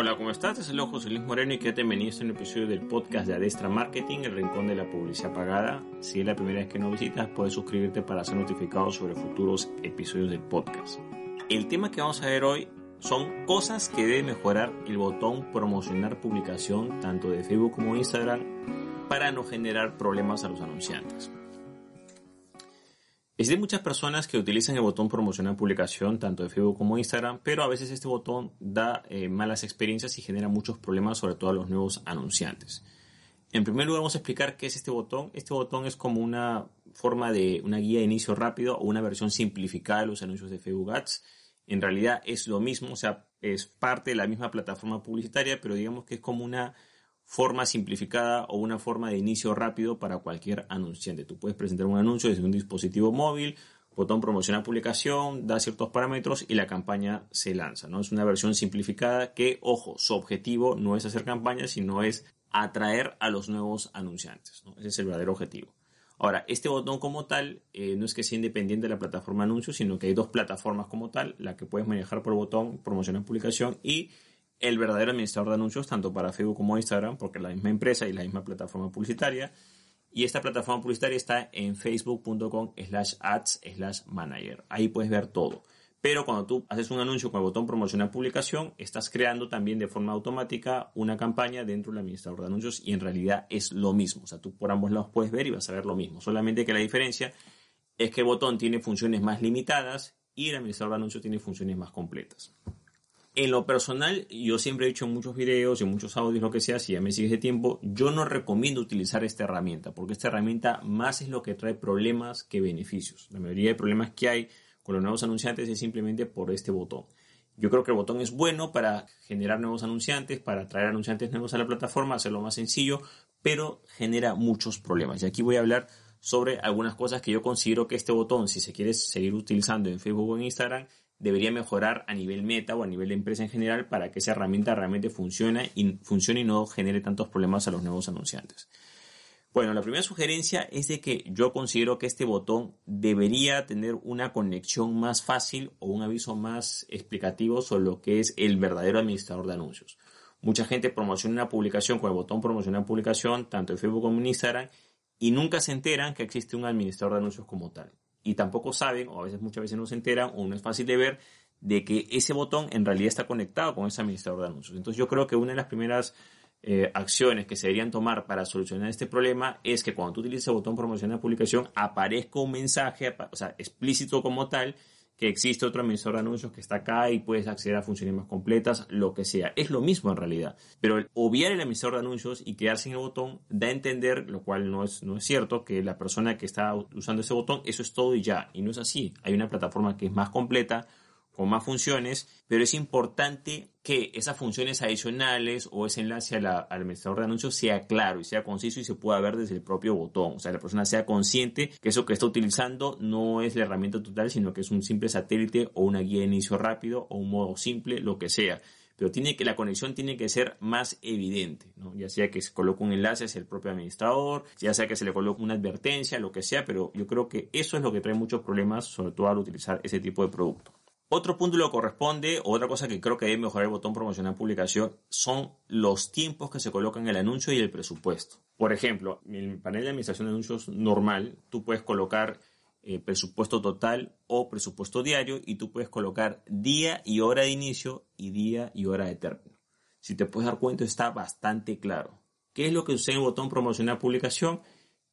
Hola, ¿cómo estás? Es el José Luis Moreno y quédate bienvenido a un episodio del podcast de Adestra Marketing, el rincón de la publicidad pagada. Si es la primera vez que nos visitas, puedes suscribirte para ser notificado sobre futuros episodios del podcast. El tema que vamos a ver hoy son cosas que debe mejorar el botón promocionar publicación tanto de Facebook como Instagram para no generar problemas a los anunciantes. Existen muchas personas que utilizan el botón promocionar publicación tanto de Facebook como Instagram, pero a veces este botón da eh, malas experiencias y genera muchos problemas, sobre todo a los nuevos anunciantes. En primer lugar, vamos a explicar qué es este botón. Este botón es como una forma de una guía de inicio rápido o una versión simplificada de los anuncios de Facebook Ads. En realidad es lo mismo, o sea, es parte de la misma plataforma publicitaria, pero digamos que es como una forma simplificada o una forma de inicio rápido para cualquier anunciante. Tú puedes presentar un anuncio desde un dispositivo móvil, botón promocionar publicación, da ciertos parámetros y la campaña se lanza. ¿no? Es una versión simplificada que, ojo, su objetivo no es hacer campañas, sino es atraer a los nuevos anunciantes. Ese es el verdadero objetivo. Ahora, este botón como tal eh, no es que sea independiente de la plataforma anuncios, sino que hay dos plataformas como tal, la que puedes manejar por botón promocionar publicación y el verdadero administrador de anuncios tanto para Facebook como Instagram, porque es la misma empresa y la misma plataforma publicitaria. Y esta plataforma publicitaria está en facebook.com slash ads slash manager. Ahí puedes ver todo. Pero cuando tú haces un anuncio con el botón promocionar publicación, estás creando también de forma automática una campaña dentro del administrador de anuncios y en realidad es lo mismo. O sea, tú por ambos lados puedes ver y vas a ver lo mismo. Solamente que la diferencia es que el botón tiene funciones más limitadas y el administrador de anuncios tiene funciones más completas. En lo personal, yo siempre he hecho muchos videos y muchos audios, lo que sea, si ya me sigues de tiempo, yo no recomiendo utilizar esta herramienta, porque esta herramienta más es lo que trae problemas que beneficios. La mayoría de problemas que hay con los nuevos anunciantes es simplemente por este botón. Yo creo que el botón es bueno para generar nuevos anunciantes, para traer anunciantes nuevos a la plataforma, hacerlo más sencillo, pero genera muchos problemas. Y aquí voy a hablar sobre algunas cosas que yo considero que este botón, si se quiere seguir utilizando en Facebook o en Instagram, debería mejorar a nivel meta o a nivel de empresa en general para que esa herramienta realmente funcione y, funcione y no genere tantos problemas a los nuevos anunciantes. Bueno, la primera sugerencia es de que yo considero que este botón debería tener una conexión más fácil o un aviso más explicativo sobre lo que es el verdadero administrador de anuncios. Mucha gente promociona una publicación con el botón promocionar publicación, tanto en Facebook como en Instagram, y nunca se enteran que existe un administrador de anuncios como tal y tampoco saben, o a veces muchas veces no se enteran, o no es fácil de ver, de que ese botón en realidad está conectado con ese administrador de anuncios. Entonces yo creo que una de las primeras eh, acciones que se deberían tomar para solucionar este problema es que cuando tú utilices el botón promocionar publicación aparezca un mensaje, o sea, explícito como tal, que existe otro administrador de anuncios que está acá y puedes acceder a funciones más completas, lo que sea. Es lo mismo en realidad. Pero obviar el administrador de anuncios y quedarse en el botón da a entender, lo cual no es, no es cierto, que la persona que está usando ese botón, eso es todo y ya. Y no es así. Hay una plataforma que es más completa, con más funciones, pero es importante que esas funciones adicionales o ese enlace al administrador de anuncios sea claro y sea conciso y se pueda ver desde el propio botón. O sea, la persona sea consciente que eso que está utilizando no es la herramienta total, sino que es un simple satélite o una guía de inicio rápido o un modo simple, lo que sea. Pero tiene que, la conexión tiene que ser más evidente, ya sea que se coloque un enlace hacia el propio administrador, ya sea que se le coloque una advertencia, lo que sea, pero yo creo que eso es lo que trae muchos problemas, sobre todo al utilizar ese tipo de producto. Otro punto lo corresponde, otra cosa que creo que debe mejorar el botón promocionar publicación, son los tiempos que se colocan el anuncio y el presupuesto. Por ejemplo, en el panel de administración de anuncios normal, tú puedes colocar eh, presupuesto total o presupuesto diario y tú puedes colocar día y hora de inicio y día y hora de término. Si te puedes dar cuenta, está bastante claro. ¿Qué es lo que sucede en el botón promocionar publicación?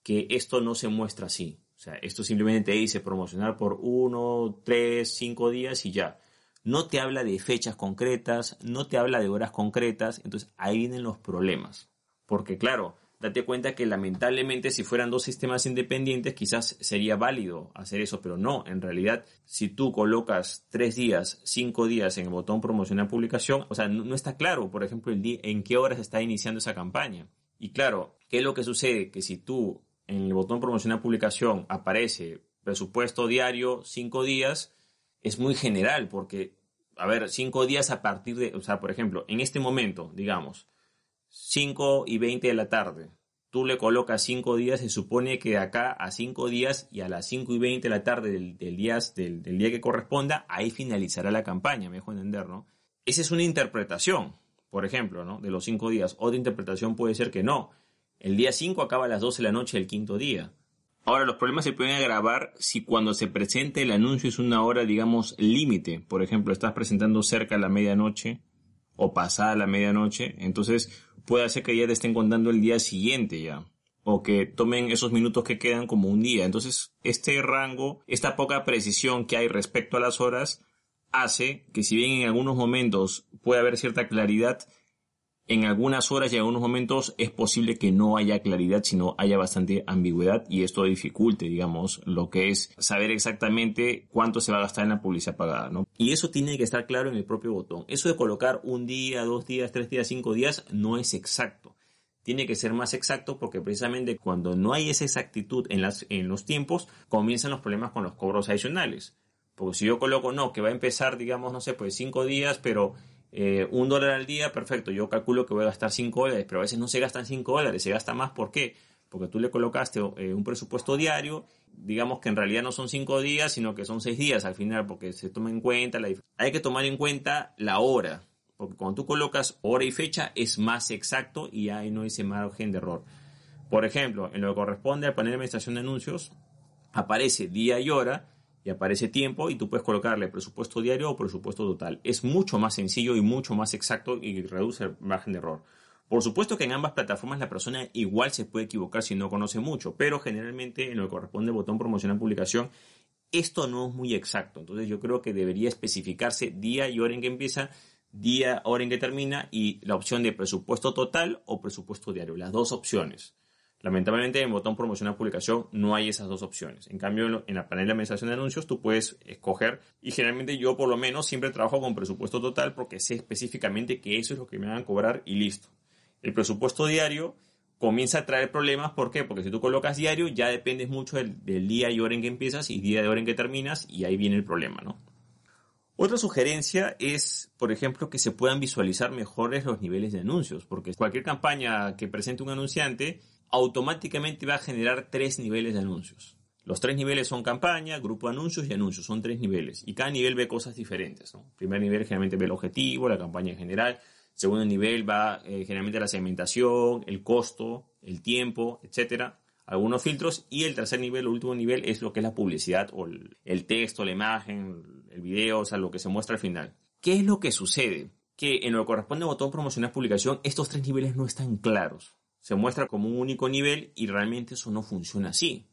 Que esto no se muestra así. O sea, esto simplemente te dice promocionar por uno, tres, cinco días y ya. No te habla de fechas concretas, no te habla de horas concretas, entonces ahí vienen los problemas. Porque claro, date cuenta que lamentablemente si fueran dos sistemas independientes quizás sería válido hacer eso, pero no, en realidad si tú colocas tres días, cinco días en el botón promocionar publicación, o sea, no, está claro, por ejemplo, el día, en qué horas está iniciando esa campaña. Y claro, ¿qué es lo que sucede? Que si tú en el botón promocionar publicación aparece presupuesto diario, cinco días, es muy general porque, a ver, cinco días a partir de, o sea, por ejemplo, en este momento, digamos, 5 y 20 de la tarde, tú le colocas 5 días, se supone que de acá a 5 días y a las 5 y 20 de la tarde del, día, del, día que corresponda, ahí finalizará la campaña, me dejo entender, ¿no? Esa es una interpretación, por ejemplo, ¿no? De los 5 días. Otra interpretación puede ser que no. El día 5 acaba a las 12 de la noche del quinto día. Ahora, los problemas se pueden agravar si cuando se presente el anuncio es una hora, digamos, límite. Por ejemplo, estás presentando cerca de la medianoche o pasada la medianoche, entonces puede hacer que ya te estén contando el día siguiente ya. O que tomen esos minutos que quedan como un día. Entonces, este rango, esta poca precisión que hay respecto a las horas, hace que si bien en algunos momentos puede haber cierta claridad, en algunas horas y en algunos momentos es posible que no haya claridad, sino haya bastante ambigüedad y esto dificulte, digamos, lo que es saber exactamente cuánto se va a gastar en la publicidad pagada, ¿no? Y eso tiene que estar claro en el propio botón. Eso de colocar un día, dos días, tres días, cinco días no es exacto. Tiene que ser más exacto porque precisamente cuando no hay esa exactitud en, las, en los tiempos, comienzan los problemas con los cobros adicionales. Porque si yo coloco, no, que va a empezar, digamos, no sé, pues cinco días, pero eh, un dólar al día, perfecto, yo calculo que voy a gastar 5 dólares, pero a veces no se gastan 5 dólares, se gasta más, ¿por qué? Porque tú le colocaste eh, un presupuesto diario, digamos que en realidad no son 5 días, sino que son 6 días al final, porque se toma en cuenta la Hay que tomar en cuenta la hora, porque cuando tú colocas hora y fecha es más exacto y ahí no ese margen de error. Por ejemplo, en lo que corresponde al panel de administración de anuncios, aparece día y hora, y aparece tiempo y tú puedes colocarle presupuesto diario o presupuesto total. Es mucho más sencillo y mucho más exacto y reduce el margen de error. Por supuesto que en ambas plataformas la persona igual se puede equivocar si no conoce mucho, pero generalmente en lo que corresponde al botón promocionar publicación, esto no es muy exacto. Entonces yo creo que debería especificarse día y hora en que empieza, día, hora en que termina y la opción de presupuesto total o presupuesto diario, las dos opciones. Lamentablemente en botón promocionar publicación no hay esas dos opciones. En cambio, en la panel de administración de anuncios tú puedes escoger y generalmente yo por lo menos siempre trabajo con presupuesto total porque sé específicamente que eso es lo que me van a cobrar y listo. El presupuesto diario comienza a traer problemas. ¿Por qué? Porque si tú colocas diario ya dependes mucho del, del día y hora en que empiezas y día y hora en que terminas y ahí viene el problema, ¿no? Otra sugerencia es, por ejemplo, que se puedan visualizar mejores los niveles de anuncios, porque cualquier campaña que presente un anunciante automáticamente va a generar tres niveles de anuncios. Los tres niveles son campaña, grupo de anuncios y anuncios. Son tres niveles. Y cada nivel ve cosas diferentes. Primer nivel generalmente ve el objetivo, la campaña en general. Segundo nivel va eh, generalmente la segmentación, el costo, el tiempo, etcétera. Algunos filtros. Y el tercer nivel, el último nivel, es lo que es la publicidad o el, texto, la imagen, el video, o sea, lo que se muestra al final. ¿Qué es lo que sucede? Que en lo que corresponde al botón promocionar publicación, estos tres niveles no están claros se muestra como un único nivel y realmente eso no funciona así.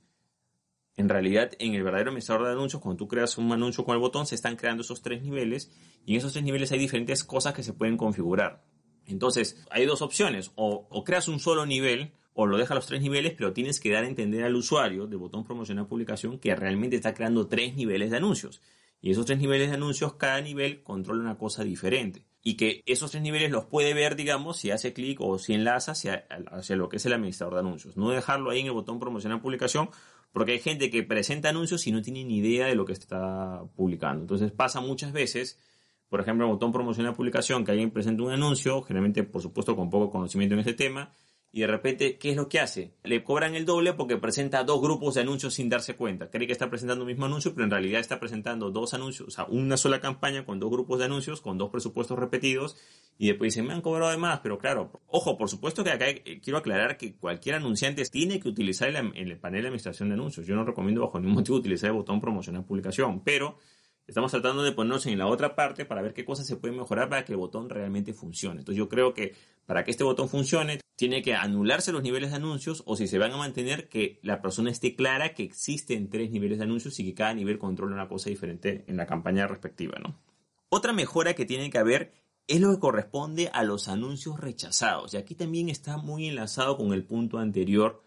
En realidad, en el verdadero administrador de anuncios, cuando tú creas un anuncio con el botón, se están creando esos tres niveles y en esos tres niveles hay diferentes cosas que se pueden configurar. Entonces, hay dos opciones, o creas un solo nivel o lo dejas los tres niveles, pero tienes que dar a entender al usuario de botón promocionar publicación que realmente está creando tres niveles de anuncios. Y esos tres niveles de anuncios, cada nivel controla una cosa diferente y que esos tres niveles los puede ver, digamos, si hace clic o si enlaza hacia, hacia, lo que es el administrador de anuncios. No dejarlo ahí en el botón promocionar publicación, porque hay gente que presenta anuncios y no tiene ni idea de lo que está publicando. Entonces pasa muchas veces, por ejemplo, el botón promocionar publicación, que alguien presenta un anuncio, generalmente, por supuesto, con poco conocimiento en este tema, y de repente, ¿qué es lo que hace? Le cobran el doble porque presenta dos grupos de anuncios sin darse cuenta. Cree que está presentando un mismo anuncio, pero en realidad está presentando dos anuncios, o sea, una sola campaña con dos grupos de anuncios, con dos presupuestos repetidos, y después dicen, me han cobrado de más, pero claro, ojo, por supuesto que acá quiero aclarar que cualquier anunciante tiene que utilizar el, el panel de administración de anuncios. Yo no recomiendo bajo ningún motivo utilizar el botón promocionar publicación, pero Estamos tratando de ponernos en la otra parte para ver qué cosas se pueden mejorar para que el botón realmente funcione. Entonces yo creo que para que este botón funcione tiene que anularse los niveles de anuncios o si se van a mantener que la persona esté clara que existen tres niveles de anuncios y que cada nivel controla una cosa diferente en la campaña respectiva, ¿no? Otra mejora que tiene que haber es lo que corresponde a los anuncios rechazados. Y aquí también está muy enlazado con el punto anterior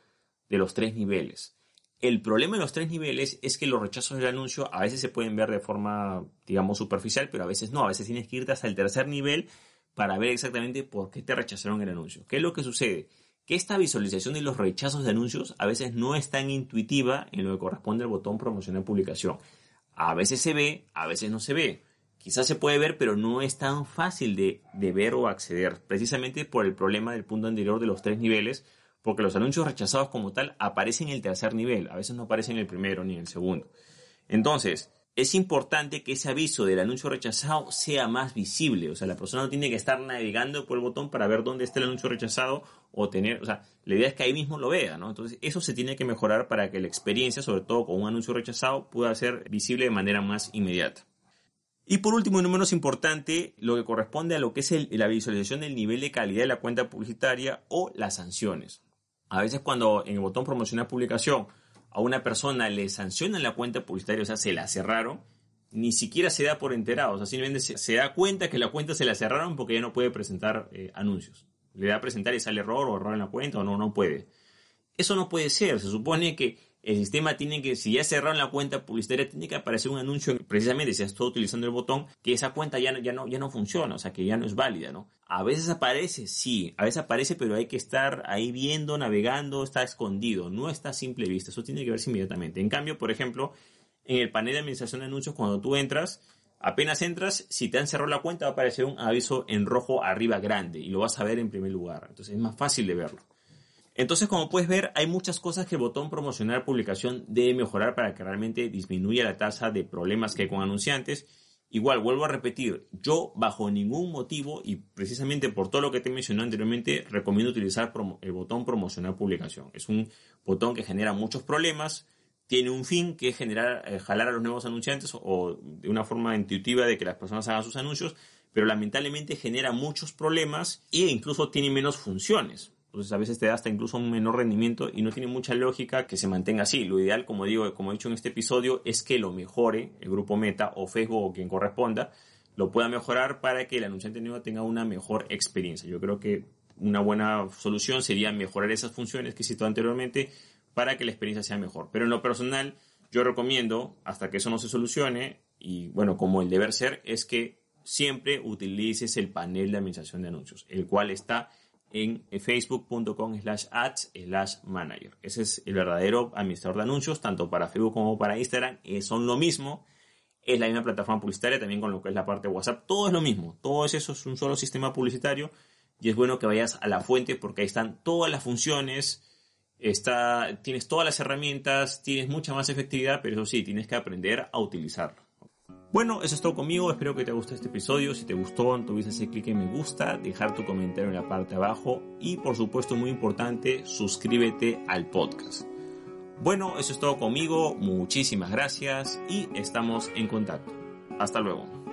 de los tres niveles. El problema de los tres niveles es que los rechazos del anuncio a veces se pueden ver de forma, digamos, superficial, pero a veces no. A veces tienes que irte hasta el tercer nivel para ver exactamente por qué te rechazaron el anuncio. ¿Qué es lo que sucede? Que esta visualización de los rechazos de anuncios a veces no es tan intuitiva en lo que corresponde al botón promocionar publicación. A veces se ve, a veces no se ve. Quizás se puede ver, pero no es tan fácil de, de ver o acceder, precisamente por el problema del punto anterior de los tres niveles, porque los anuncios rechazados como tal aparecen en el tercer nivel, a veces no aparecen en el primero ni en el segundo. Entonces, es importante que ese aviso del anuncio rechazado sea más visible, o sea, la persona no tiene que estar navegando por el botón para ver dónde está el anuncio rechazado o tener, o sea, la idea es que ahí mismo lo vea, ¿no? Entonces, eso se tiene que mejorar para que la experiencia, sobre todo con un anuncio rechazado, pueda ser visible de manera más inmediata. Y por último, y no menos importante, lo que corresponde a lo que es la visualización del nivel de calidad de la cuenta publicitaria o las sanciones. A veces cuando en el botón promocionar publicación a una persona le sancionan la cuenta publicitaria, o sea, se la cerraron, ni siquiera se da por enterado, o sea, simplemente se, da cuenta que la cuenta se la cerraron porque ya no puede presentar eh, anuncios. Le da a presentar y sale error o error en la cuenta o no, no puede. Eso no puede ser, se supone que el sistema tiene que, si ya cerraron la cuenta publicitaria, tiene que aparecer un anuncio, precisamente si estás utilizando el botón, que esa cuenta ya no, ya, no, ya no funciona, o sea, que ya no es válida, ¿no? A veces aparece, sí, a veces aparece, pero hay que estar ahí viendo, navegando, está escondido, no está a simple vista, eso tiene que verse inmediatamente. En cambio, por ejemplo, en el panel de administración de anuncios, cuando tú entras, apenas entras, si te han cerrado la cuenta va a aparecer un aviso en rojo arriba grande y lo vas a ver en primer lugar, entonces es más fácil de verlo. Entonces, como puedes ver, hay muchas cosas que el botón promocionar publicación debe mejorar para que realmente disminuya la tasa de problemas que hay con anunciantes. Igual, vuelvo a repetir, yo bajo ningún motivo y precisamente por todo lo que te mencioné anteriormente, recomiendo utilizar el botón promocionar publicación. Es un botón que genera muchos problemas, tiene un fin que es generar, eh, jalar a los nuevos anunciantes o de una forma intuitiva de que las personas hagan sus anuncios, pero lamentablemente genera muchos problemas e incluso tiene menos funciones. Entonces a veces te da hasta incluso un menor rendimiento y no tiene mucha lógica que se mantenga así. Lo ideal, como digo, como he dicho en este episodio, es que lo mejore el grupo Meta o Facebook o quien corresponda, lo pueda mejorar para que el anunciante nuevo tenga una mejor experiencia. Yo creo que una buena solución sería mejorar esas funciones que he citado anteriormente para que la experiencia sea mejor. Pero en lo personal, yo recomiendo, hasta que eso no se solucione, y bueno, como el deber ser, es que siempre utilices el panel de administración de anuncios, el cual está en facebook.com slash ads slash manager. Ese es el verdadero administrador de anuncios, tanto para Facebook como para Instagram. Eh, son lo mismo. Es la misma plataforma publicitaria, también con lo que es la parte de WhatsApp. Todo es lo mismo. Todo eso es un solo sistema publicitario. Y es bueno que vayas a la fuente porque ahí están todas las funciones. Está, tienes todas las herramientas, tienes mucha más efectividad, pero eso sí, tienes que aprender a utilizarlo. Bueno, eso es todo conmigo. Espero que te guste este episodio. Si te gustó, no olvides hacer clic en me gusta, dejar tu comentario en la parte de abajo y, por supuesto, muy importante, suscríbete al podcast. Bueno, eso es todo conmigo. Muchísimas gracias y estamos en contacto. Hasta luego.